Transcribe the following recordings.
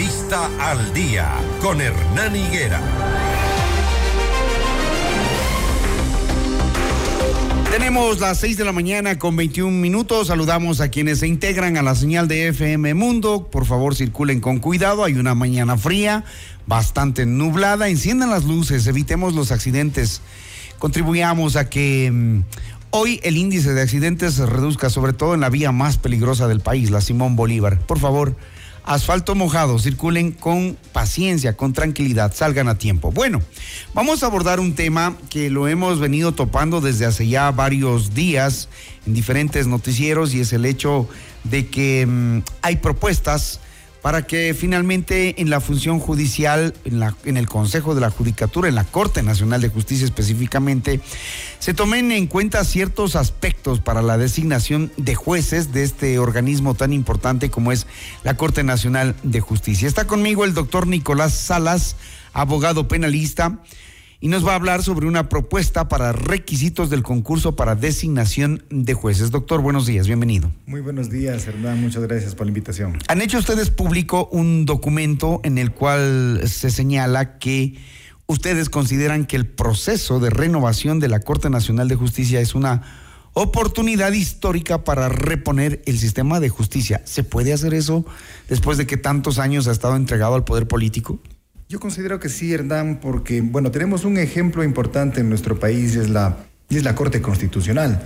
Entrevista al día con Hernán Higuera. Tenemos las 6 de la mañana con 21 minutos. Saludamos a quienes se integran a la señal de FM Mundo. Por favor, circulen con cuidado. Hay una mañana fría, bastante nublada. Enciendan las luces, evitemos los accidentes. Contribuyamos a que mm, hoy el índice de accidentes se reduzca, sobre todo en la vía más peligrosa del país, la Simón Bolívar. Por favor, asfalto mojado, circulen con paciencia, con tranquilidad, salgan a tiempo. Bueno, vamos a abordar un tema que lo hemos venido topando desde hace ya varios días en diferentes noticieros y es el hecho de que mm, hay propuestas para que finalmente en la función judicial, en, el Consejo de la Judicatura, en la Corte Nacional de Justicia específicamente, se tomen en cuenta ciertos aspectos para la designación de jueces de este organismo tan importante como es la Corte Nacional de Justicia. Está conmigo el doctor Nicolás Salas, abogado penalista y nos va a hablar sobre una propuesta para requisitos del concurso para designación de jueces. Doctor, buenos días, bienvenido. Muy buenos días, Hernán, muchas gracias por la invitación. Han hecho ustedes público un documento en el cual se señala que ustedes consideran que el proceso de renovación de la Corte Nacional de Justicia es una oportunidad histórica para reponer el sistema de justicia. ¿Se puede hacer eso después de que tantos años ha estado entregado al poder político? Yo considero que sí, Hernán, porque, bueno, tenemos un ejemplo importante en nuestro país, es la, es la Corte Constitucional,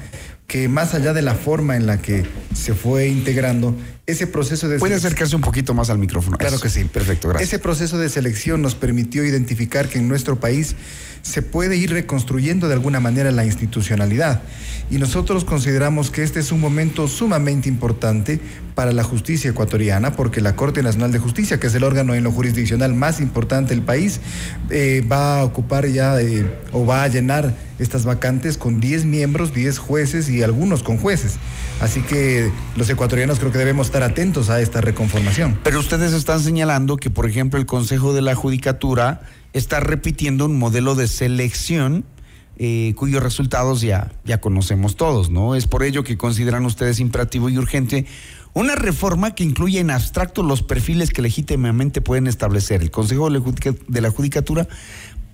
que más allá de la forma en la que se fue integrando, ese proceso de... Puede acercarse un poquito más al micrófono. Claro que sí. Perfecto, gracias. Ese proceso de selección nos permitió identificar que en nuestro país se puede ir reconstruyendo de alguna manera la institucionalidad. Y nosotros consideramos que este es un momento sumamente importante para la justicia ecuatoriana, porque la Corte Nacional de Justicia, que es el órgano en lo jurisdiccional más importante del país, eh, va a ocupar ya eh, o va a llenar estas vacantes con 10 miembros, 10 jueces y algunos con jueces. Así que los ecuatorianos creo que debemos estar atentos a esta reconformación. Pero ustedes están señalando que, por ejemplo, el Consejo de la Judicatura está repitiendo un modelo de selección eh, cuyos resultados ya, ya conocemos todos, ¿no? Es por ello que consideran ustedes imperativo y urgente una reforma que incluya en abstracto los perfiles que legítimamente pueden establecer el Consejo de la Judicatura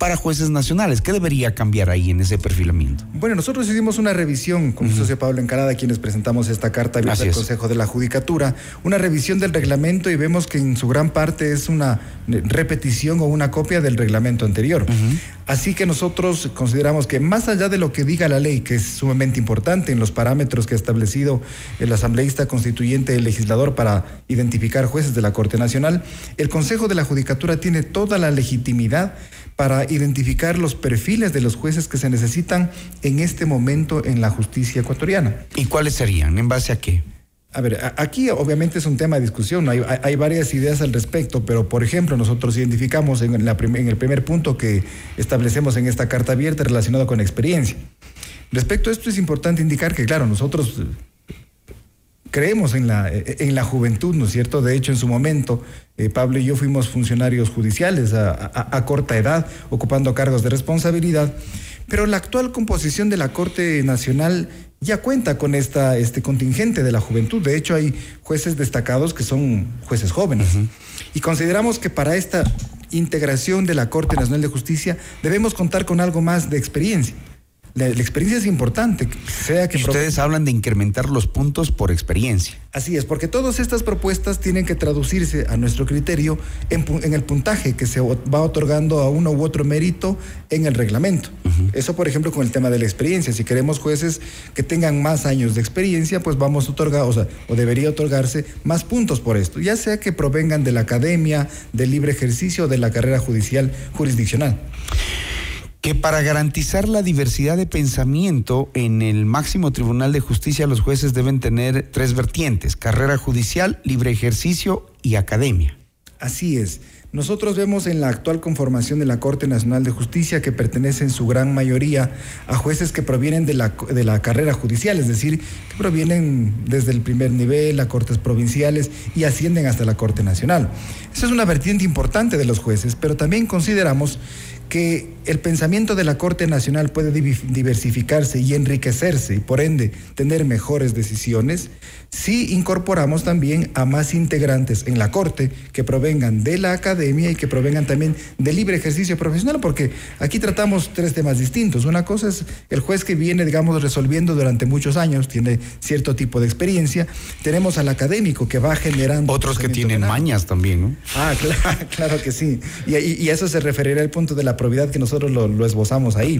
para jueces nacionales. ¿Qué debería cambiar ahí en ese perfilamiento? Bueno, nosotros hicimos una revisión con uh -huh. socio Pablo Encarada, quienes presentamos esta carta abierta al Consejo de la Judicatura, una revisión del reglamento y vemos que en su gran parte es una repetición o una copia del reglamento anterior. Uh -huh. Así que nosotros consideramos que más allá de lo que diga la ley, que es sumamente importante en los parámetros que ha establecido el asambleísta constituyente, el legislador, para identificar jueces de la Corte Nacional, el Consejo de la Judicatura tiene toda la legitimidad para identificar los perfiles de los jueces que se necesitan en este momento en la justicia ecuatoriana. ¿Y cuáles serían? ¿En base a qué? A ver, aquí obviamente es un tema de discusión, hay, hay, varias ideas al respecto, pero por ejemplo nosotros identificamos en, el primer punto que establecemos en esta carta abierta relacionado con experiencia. Respecto a esto es importante indicar que, claro, nosotros creemos en la, en la juventud, ¿no es cierto? De hecho, en su momento, eh, Pablo y yo fuimos funcionarios judiciales a, a, corta edad, ocupando cargos de responsabilidad, pero la actual composición de la Corte Nacional ya cuenta con esta, este contingente de la juventud. De hecho, hay jueces destacados que son jueces jóvenes. Uh -huh. Y consideramos que para esta integración de la Corte Nacional de Justicia debemos contar con algo más de experiencia. La, la, experiencia es importante. Sea que Ustedes hablan de incrementar los puntos por experiencia. Así es, porque todas estas propuestas tienen que traducirse a nuestro criterio en, en el puntaje que se va otorgando a uno u otro mérito en el reglamento. Uh -huh. Eso, por ejemplo, con el tema de la experiencia. Si queremos jueces que tengan más años de experiencia, pues vamos a otorgar, o sea, o debería otorgarse más puntos por esto, ya sea que provengan de la academia, del libre ejercicio o de la carrera judicial jurisdiccional que para garantizar la diversidad de pensamiento en el máximo tribunal de justicia los jueces deben tener tres vertientes, carrera judicial, libre ejercicio y academia. Así es. Nosotros vemos en la actual conformación de la Corte Nacional de Justicia que pertenece en su gran mayoría a jueces que provienen de la, de la carrera judicial, es decir, que provienen desde el primer nivel a cortes provinciales y ascienden hasta la Corte Nacional. Esa es una vertiente importante de los jueces, pero también consideramos que el pensamiento de la Corte Nacional puede diversificarse y enriquecerse y por ende tener mejores decisiones si incorporamos también a más integrantes en la Corte que provengan de la academia y que provengan también del libre ejercicio profesional, porque aquí tratamos tres temas distintos. Una cosa es el juez que viene, digamos, resolviendo durante muchos años, tiene cierto tipo de experiencia. Tenemos al académico que va generando... Otros que tienen mañas también, ¿no? Ah, claro, claro que sí. Y, y, eso se referirá al punto de la probidad que nosotros lo, esbozamos ahí.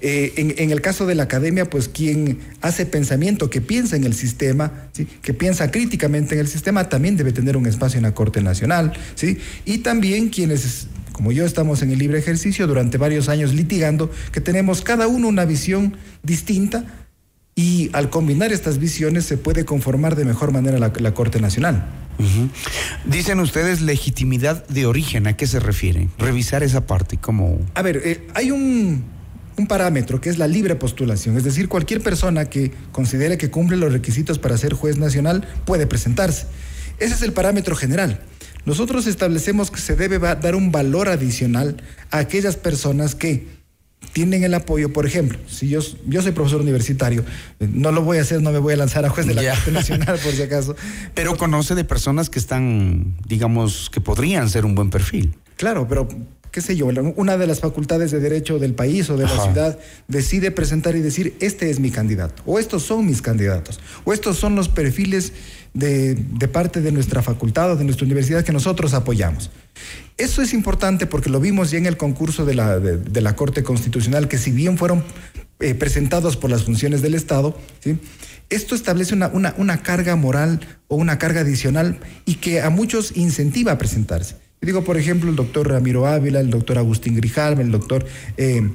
Eh, en, en el caso de la academia, pues quien hace pensamiento, que piensa en el sistema, que piensa críticamente en el sistema, también debe tener un espacio en la Corte Nacional. ¿sí? Y también quienes como yo estamos en el libre ejercicio durante varios años litigando, que tenemos cada uno una visión distinta y al combinar estas visiones se puede conformar de mejor manera la, Corte Nacional. Dicen ustedes legitimidad de origen, ¿a qué se refieren? Revisar esa parte, ¿cómo? A ver, eh, hay un, un parámetro que es la libre postulación, es decir, cualquier persona que considere que cumple los requisitos para ser juez nacional puede presentarse. Ese es el parámetro general. Nosotros establecemos que se debe dar un valor adicional a aquellas personas que tienen el apoyo, por ejemplo, si yo, yo soy profesor universitario, no lo voy a hacer, no me voy a lanzar a juez de la Corte Nacional por si acaso. Pero conoce de personas que están, digamos, que podrían ser un buen perfil. Claro, pero qué sé yo, una de las facultades de derecho del país o de la ciudad decide presentar y decir, este es mi candidato, o estos son mis candidatos, o estos son los perfiles de, parte de nuestra facultad o de nuestra universidad que nosotros apoyamos. Eso es importante porque lo vimos ya en el concurso de la, de, la Corte Constitucional, que si bien fueron eh, presentados por las funciones del Estado, esto establece una, una, una carga moral o una carga adicional y que a muchos incentiva a presentarse digo, por ejemplo, el doctor Ramiro Ávila, el doctor Agustín Grijalva, el doctor eh,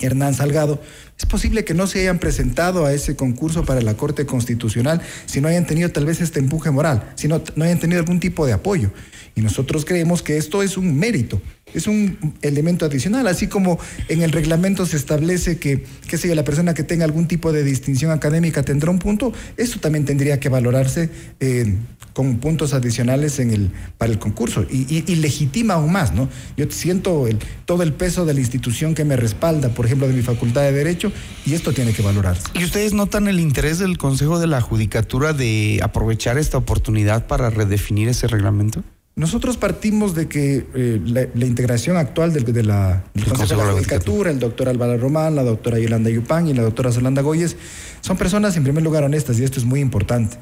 Hernán Salgado, es posible que no se hayan presentado a ese concurso para la Corte Constitucional si no hayan tenido tal vez este empuje moral, si no, no hayan tenido algún tipo de apoyo. Y nosotros creemos que esto es un mérito, es un elemento adicional, así como en el reglamento se establece que, qué sé yo, la persona que tenga algún tipo de distinción académica tendrá un punto, esto también tendría que valorarse eh, con puntos adicionales en el, para el concurso y, legitima aún más, ¿no? Yo siento el, todo el peso de la institución que me respalda, por ejemplo, de mi facultad de Derecho, y esto tiene que valorarse. ¿Y ustedes notan el interés del Consejo de la Judicatura de aprovechar esta oportunidad para redefinir ese reglamento? Nosotros partimos de que eh, la, integración actual del, de la, Consejo de la Judicatura, el doctor Álvaro Román, la doctora Yolanda Yupán y la doctora Solanda Goyes, son personas en primer lugar honestas y esto es muy importante.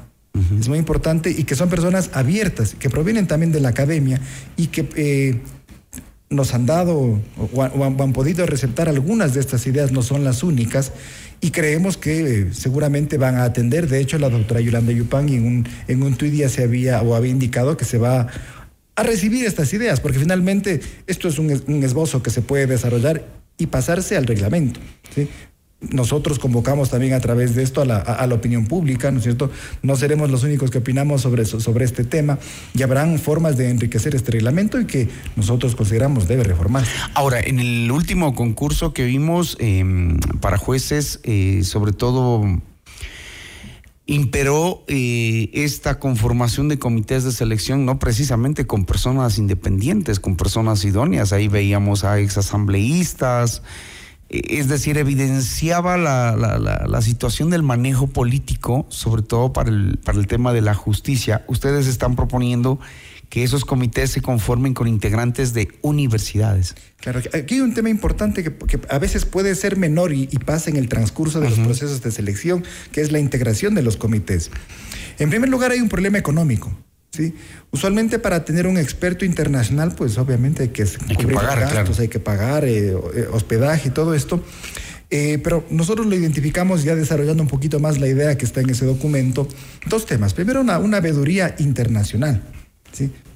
Es muy importante y que son personas abiertas, que provienen también de la academia y que eh, nos han dado o, han, podido receptar algunas de estas ideas, no son las únicas, y creemos que eh, seguramente van a atender. De hecho, la doctora Yolanda Yupán en un, en un tuit ya se había o había indicado que se va a recibir estas ideas, porque finalmente esto es un, esbozo que se puede desarrollar y pasarse al reglamento. Nosotros convocamos también a través de esto a la, opinión pública, ¿no es cierto? No seremos los únicos que opinamos sobre, sobre este tema y habrán formas de enriquecer este reglamento y que nosotros consideramos debe reformarse. Ahora, en el último concurso que vimos em, para jueces, eh, sobre todo imperó eh, esta conformación de comités de selección, no precisamente con personas independientes, con personas idóneas. Ahí veíamos a exasambleístas, eh, es decir, evidenciaba la, la, situación del manejo político, sobre todo para el, para el tema de la justicia. Ustedes están proponiendo que esos comités se conformen con integrantes de universidades. Claro, aquí hay un tema importante que, a veces puede ser menor y, pasa en el transcurso de los procesos de selección, que es la integración de los comités. En primer lugar, hay un problema económico. ¿sí? Usualmente para tener un experto internacional, pues obviamente hay que, pagar, gastos, hay que pagar eh, eh, hospedaje y todo esto. Eh, pero nosotros lo identificamos ya desarrollando un poquito más la idea que está en ese documento. Dos temas. Primero, una, una veeduría internacional.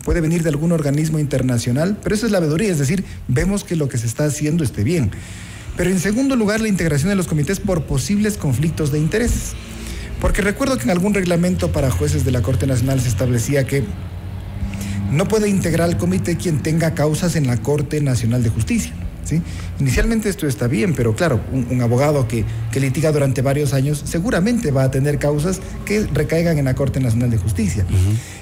Puede venir de algún organismo internacional, pero esa es la veeduría, es decir, vemos que lo que se está haciendo esté bien. Pero en segundo lugar, la integración de los comités por posibles conflictos de intereses. Porque recuerdo que en algún reglamento para jueces de la Corte Nacional se establecía que no puede integrar al comité quien tenga causas en la Corte Nacional de Justicia. ¿Sí? Inicialmente esto está bien, pero claro, un, abogado que, que, litiga durante varios años seguramente va a tener causas que recaigan en la Corte Nacional de Justicia.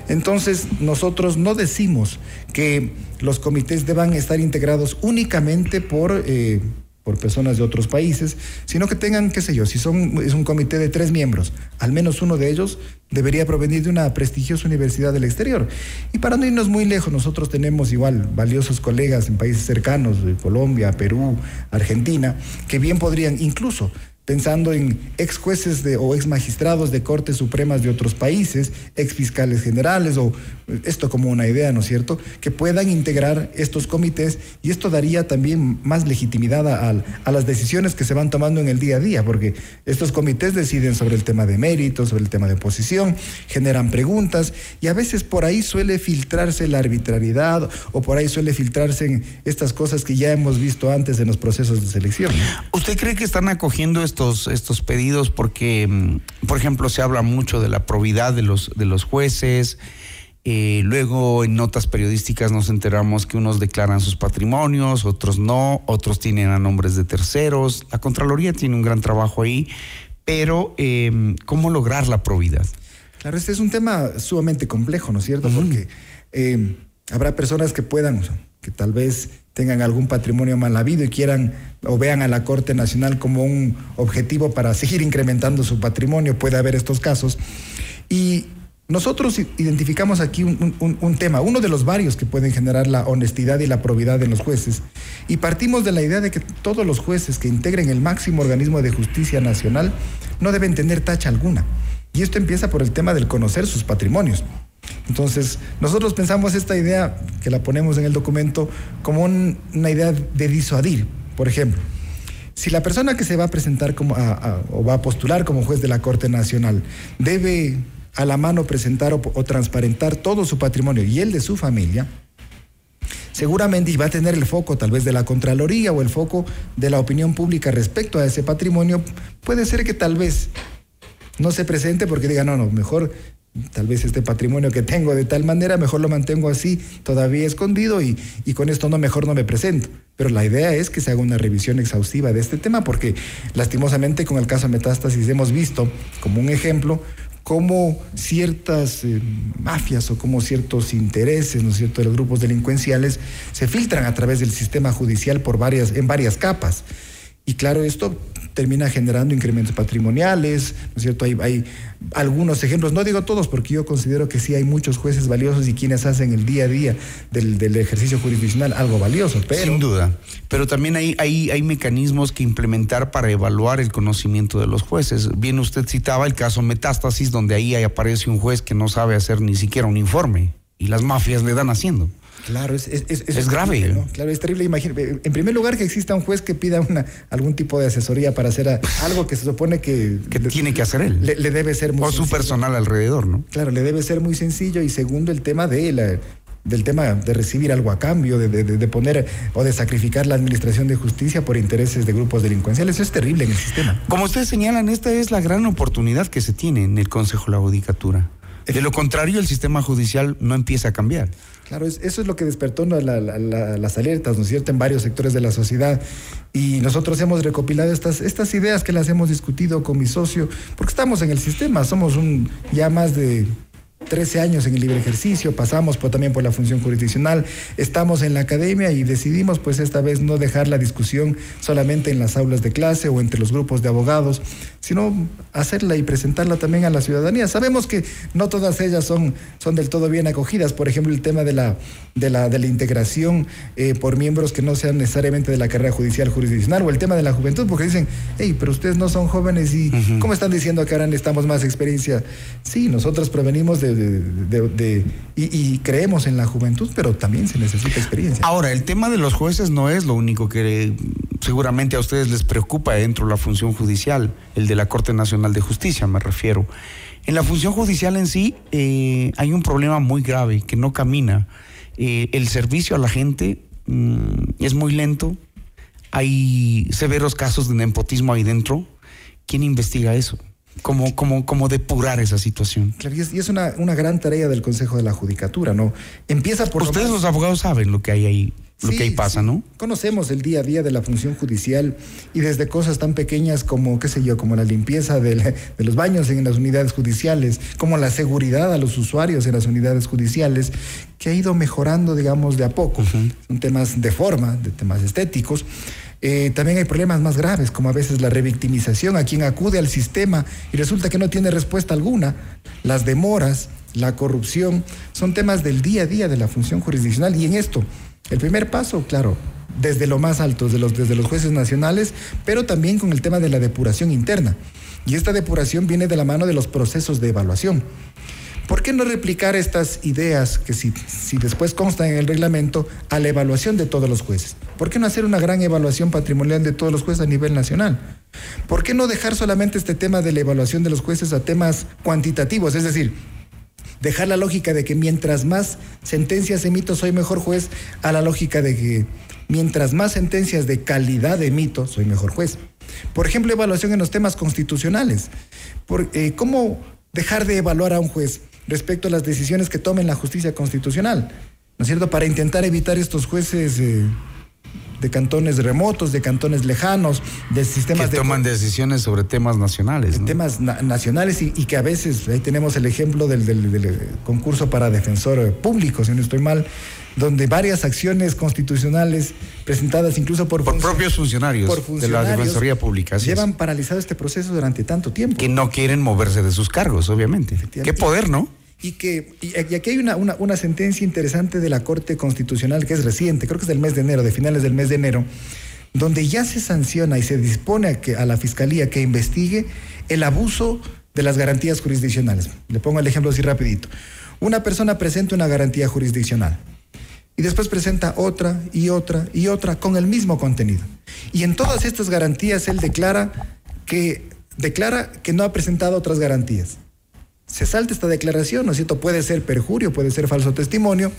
Entonces, nosotros no decimos que los comités deban estar integrados únicamente por... Eh, por personas de otros países, sino que tengan, qué sé yo, si son, es un comité de tres miembros, al menos uno de ellos debería provenir de una prestigiosa universidad del exterior. Y para no irnos muy lejos, nosotros tenemos igual valiosos colegas en países cercanos, Colombia, Perú, Argentina, que bien podrían incluso pensando en ex jueces de, o ex magistrados de cortes supremas de otros países, ex fiscales generales, o esto como una idea, ¿no es cierto?, que puedan integrar estos comités y esto daría también más legitimidad a, las decisiones que se van tomando en el día a día, porque estos comités deciden sobre el tema de mérito, sobre el tema de posición, generan preguntas y a veces por ahí suele filtrarse la arbitrariedad o por ahí suele filtrarse estas cosas que ya hemos visto antes en los procesos de selección. ¿Usted cree que están acogiendo esto? Estos, pedidos porque, mm, por ejemplo, se habla mucho de la probidad de los, de los jueces. Eh, luego en notas periodísticas nos enteramos que unos declaran sus patrimonios, otros no, otros tienen a nombres de terceros. La Contraloría tiene un gran trabajo ahí, pero em, ¿cómo lograr la probidad? Claro, este es un tema sumamente complejo, ¿no es cierto? Porque em, habrá personas que puedan, que tal vez tengan algún patrimonio mal habido y quieran o vean a la Corte Nacional como un objetivo para seguir incrementando su patrimonio, puede haber estos casos. Y nosotros identificamos aquí un, tema, uno de los varios que pueden generar la honestidad y la probidad en los jueces, y partimos de la idea de que todos los jueces que integren el máximo organismo de justicia nacional no deben tener tacha alguna. Y esto empieza por el tema del conocer sus patrimonios. Entonces, nosotros pensamos esta idea, que la ponemos en el documento, como una idea de disuadir. Por ejemplo, si la persona que se va a presentar como o va a postular como juez de la Corte Nacional debe a la mano presentar o, transparentar todo su patrimonio y el de su familia, seguramente va a tener el foco tal vez de la Contraloría o el foco de la opinión pública respecto a ese patrimonio, puede ser que tal vez no se presente porque diga, no, no, mejor tal vez este patrimonio que tengo de tal manera, mejor lo mantengo así, todavía escondido y, y, con esto no, mejor no me presento. Pero la idea es que se haga una revisión exhaustiva de este tema porque lastimosamente con el caso Metástasis hemos visto como un ejemplo cómo ciertas eh, mafias o como ciertos intereses, ¿no es cierto?, de los grupos delincuenciales se filtran a través del sistema judicial por varias, en varias capas. Y claro, esto termina generando incrementos patrimoniales, ¿no es cierto? Hay, hay, algunos ejemplos, no digo todos, porque yo considero que sí hay muchos jueces valiosos y quienes hacen el día a día del, ejercicio jurisdiccional algo valioso. Pero... Sin duda, pero también hay, hay, hay mecanismos que implementar para evaluar el conocimiento de los jueces. Bien, usted citaba el caso Metástasis, donde ahí aparece un juez que no sabe hacer ni siquiera un informe y las mafias le dan haciendo. Claro, es, es, es, grave. Claro, es terrible. Imagínate, en primer lugar, que exista un juez que pida una, algún tipo de asesoría para hacer algo que se supone que... que tiene que hacer él. Le, debe ser muy O su personal alrededor, ¿no? Claro, le debe ser muy sencillo. Y segundo, el tema de la, del tema de recibir algo a cambio, de, de, poner o de sacrificar la administración de justicia por intereses de grupos delincuenciales. Eso es terrible en el sistema. Como ustedes señalan, esta es la gran oportunidad que se tiene en el Consejo de la Judicatura. De lo contrario, el sistema judicial no empieza a cambiar. Claro, eso es lo que despertó las alertas, ¿no es cierto?, en varios sectores de la sociedad. Y nosotros hemos recopilado estas, estas ideas que las hemos discutido con mi socio, porque estamos en el sistema, somos un ya más de 13 años en el libre ejercicio, pasamos por, también por la función jurisdiccional, estamos en la academia y decidimos pues esta vez no dejar la discusión solamente en las aulas de clase o entre los grupos de abogados, sino hacerla y presentarla también a la ciudadanía. Sabemos que no todas ellas son, son del todo bien acogidas, por ejemplo el tema de la, de la, de la integración eh, por miembros que no sean necesariamente de la carrera judicial jurisdiccional o el tema de la juventud, porque dicen, hey, pero ustedes no son jóvenes y ¿cómo están diciendo que ahora necesitamos más experiencia? Sí, nosotros provenimos de y, creemos en la juventud, pero también se necesita experiencia. Ahora, el tema de los jueces no es lo único que seguramente a ustedes les preocupa dentro de la función judicial, el de la Corte Nacional de Justicia, me refiero. En la función judicial en sí eh, hay un problema muy grave que no camina. Eh, el servicio a la gente mm, es muy lento. Hay severos casos de nepotismo ahí dentro. ¿Quién investiga eso? Cómo, cómo, cómo depurar esa situación. Claro, y es, y es una, una gran tarea del Consejo de la Judicatura, ¿no? Empieza por... Ustedes los abogados saben lo que hay ahí, lo Sí, que ahí pasa, sí. ¿no? Conocemos el día a día de la función judicial y desde cosas tan pequeñas como, qué sé yo, como la limpieza del- de, los baños en las unidades judiciales, como la seguridad a los usuarios en las unidades judiciales, que ha ido mejorando, digamos, de a poco. Son temas de forma, de temas estéticos. Eh, también hay problemas más graves, como a veces la revictimización a quien acude al sistema y resulta que no tiene respuesta alguna, las demoras, la corrupción, son temas del día a día de la función jurisdiccional y en esto, el primer paso, claro, desde lo más alto, desde los, desde los jueces nacionales, pero también con el tema de la depuración interna. Y esta depuración viene de la mano de los procesos de evaluación. ¿Por qué no replicar estas ideas que si, si después constan en el reglamento a la evaluación de todos los jueces? ¿Por qué no hacer una gran evaluación patrimonial de todos los jueces a nivel nacional? ¿Por qué no dejar solamente este tema de la evaluación de los jueces a temas cuantitativos? Es decir, dejar la lógica de que mientras más sentencias emito soy mejor juez a la lógica de que mientras más sentencias de calidad emito soy mejor juez. Por ejemplo, evaluación en los temas constitucionales. Eh, ¿Cómo dejar de evaluar a un juez respecto a las decisiones que tome en la justicia constitucional? ¿No es cierto? Para intentar evitar estos jueces eh, de cantones remotos, de cantones lejanos, de sistemas Que de toman decisiones sobre temas nacionales. ¿no? temas na- nacionales y, y que a veces, ahí tenemos el ejemplo del, del- del, eh, concurso para defensor eh, público, si no estoy mal, donde varias acciones constitucionales presentadas incluso por, Por propios funcionarios, por de la funcionarios, Defensoría Pública. es. llevan paralizado este proceso durante tanto tiempo. que no quieren moverse de sus cargos, obviamente. Qué poder, ¿no? Y que y aquí hay una, una, una sentencia interesante de la Corte Constitucional que es reciente, creo que es del mes de enero, de finales del mes de enero, donde ya se sanciona y se dispone a, que, a la Fiscalía que investigue el abuso de las garantías jurisdiccionales. Le pongo el ejemplo así rapidito. Una persona presenta una garantía jurisdiccional y después presenta otra y otra y otra con el mismo contenido. Y en todas estas garantías él declara que, declara que no ha presentado otras garantías se salta esta declaración, ¿no es cierto? Puede ser perjurio, puede ser falso testimonio,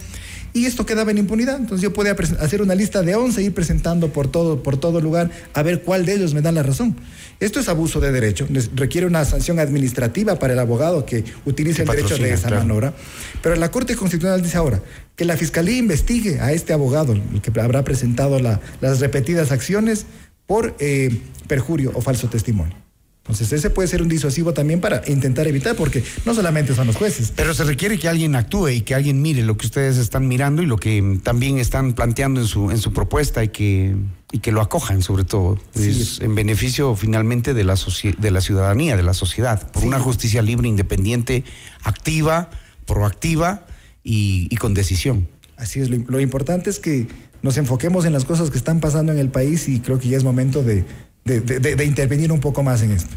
y esto quedaba en impunidad. Entonces yo podía hacer una lista de 11 y ir presentando por todo, por todo lugar a ver cuál de ellos me da la razón. Esto es abuso de derecho, requiere una sanción administrativa para el abogado que utilice el derecho de esa claro. maniobra. Pero la Corte Constitucional dice ahora que la Fiscalía investigue a este abogado, el que habrá presentado la- las repetidas acciones por eh, perjurio o falso testimonio. Entonces ese puede ser un disuasivo también para intentar evitar, porque no solamente son los jueces. Pero se requiere que alguien actúe y que alguien mire lo que ustedes están mirando y lo que mm, también están planteando en su, en su propuesta y que, y que lo acojan sobre todo. Sí. Es en beneficio finalmente de la, de la ciudadanía, de la sociedad, por Sí. una justicia libre, independiente, activa, proactiva y, y con decisión. Así es, lo, lo importante es que nos enfoquemos en las cosas que están pasando en el país y creo que ya es momento de, de- de- de- intervenir un poco más en esto.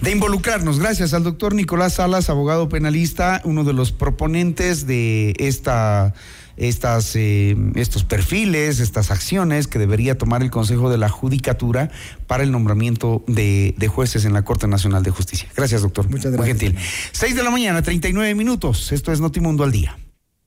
De involucrarnos, gracias al doctor Nicolás Salas, abogado penalista, uno de los proponentes de esta, estas, eh, estos perfiles, estas acciones que debería tomar el Consejo de la Judicatura para el nombramiento de, de jueces en la Corte Nacional de Justicia. Gracias, doctor. Muchas Muy gracias. gentil. Seis de la mañana, 39 minutos. Esto es Notimundo al día.